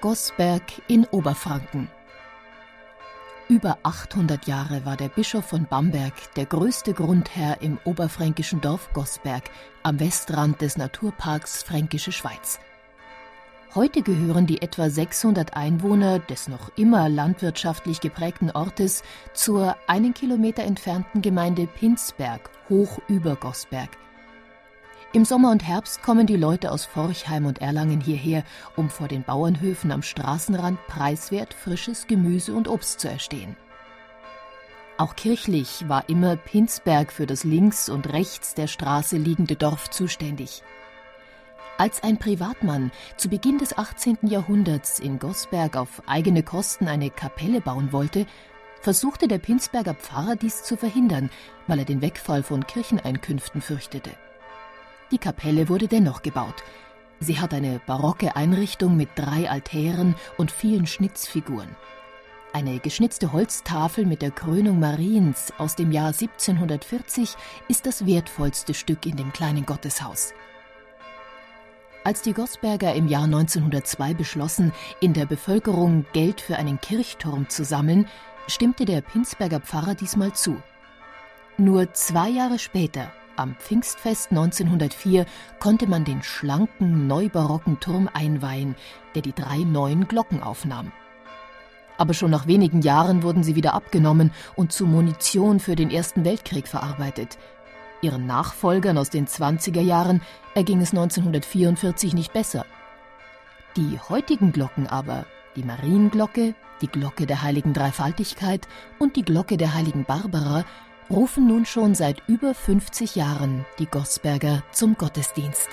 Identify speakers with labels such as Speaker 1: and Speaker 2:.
Speaker 1: Gosberg in Oberfranken. Über 800 Jahre war der Bischof von Bamberg der größte Grundherr im oberfränkischen Dorf Gosberg am Westrand des Naturparks Fränkische Schweiz. Heute gehören die etwa 600 Einwohner des noch immer landwirtschaftlich geprägten Ortes zur einen Kilometer entfernten Gemeinde Pinsberg hoch über Gosberg – im Sommer und Herbst kommen die Leute aus Forchheim und Erlangen hierher, um vor den Bauernhöfen am Straßenrand preiswert frisches Gemüse und Obst zu erstehen. Auch kirchlich war immer Pinsberg für das links und rechts der Straße liegende Dorf zuständig. Als ein Privatmann zu Beginn des 18. Jahrhunderts in Gosberg auf eigene Kosten eine Kapelle bauen wollte, versuchte der Pinsberger Pfarrer dies zu verhindern, weil er den Wegfall von Kircheneinkünften fürchtete. Die Kapelle wurde dennoch gebaut. Sie hat eine barocke Einrichtung mit drei Altären und vielen Schnitzfiguren. Eine geschnitzte Holztafel mit der Krönung Mariens aus dem Jahr 1740 ist das wertvollste Stück in dem kleinen Gotteshaus. Als die Gosberger im Jahr 1902 beschlossen, in der Bevölkerung Geld für einen Kirchturm zu sammeln, stimmte der Pinsberger Pfarrer diesmal zu. Nur zwei Jahre später, am Pfingstfest 1904 konnte man den schlanken, neubarocken Turm einweihen, der die drei neuen Glocken aufnahm. Aber schon nach wenigen Jahren wurden sie wieder abgenommen und zu Munition für den Ersten Weltkrieg verarbeitet. Ihren Nachfolgern aus den 20er Jahren erging es 1944 nicht besser. Die heutigen Glocken aber, die Marienglocke, die Glocke der heiligen Dreifaltigkeit und die Glocke der heiligen Barbara, rufen nun schon seit über 50 Jahren die Gosberger zum Gottesdienst.